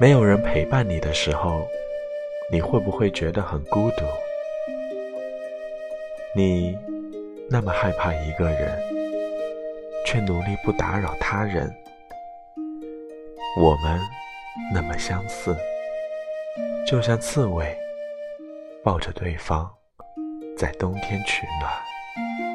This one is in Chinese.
没有人陪伴你的时候你会不会觉得很孤独？你那么害怕一个人却努力不打扰他人我们那么相似就像刺猬抱着对方在冬天取暖。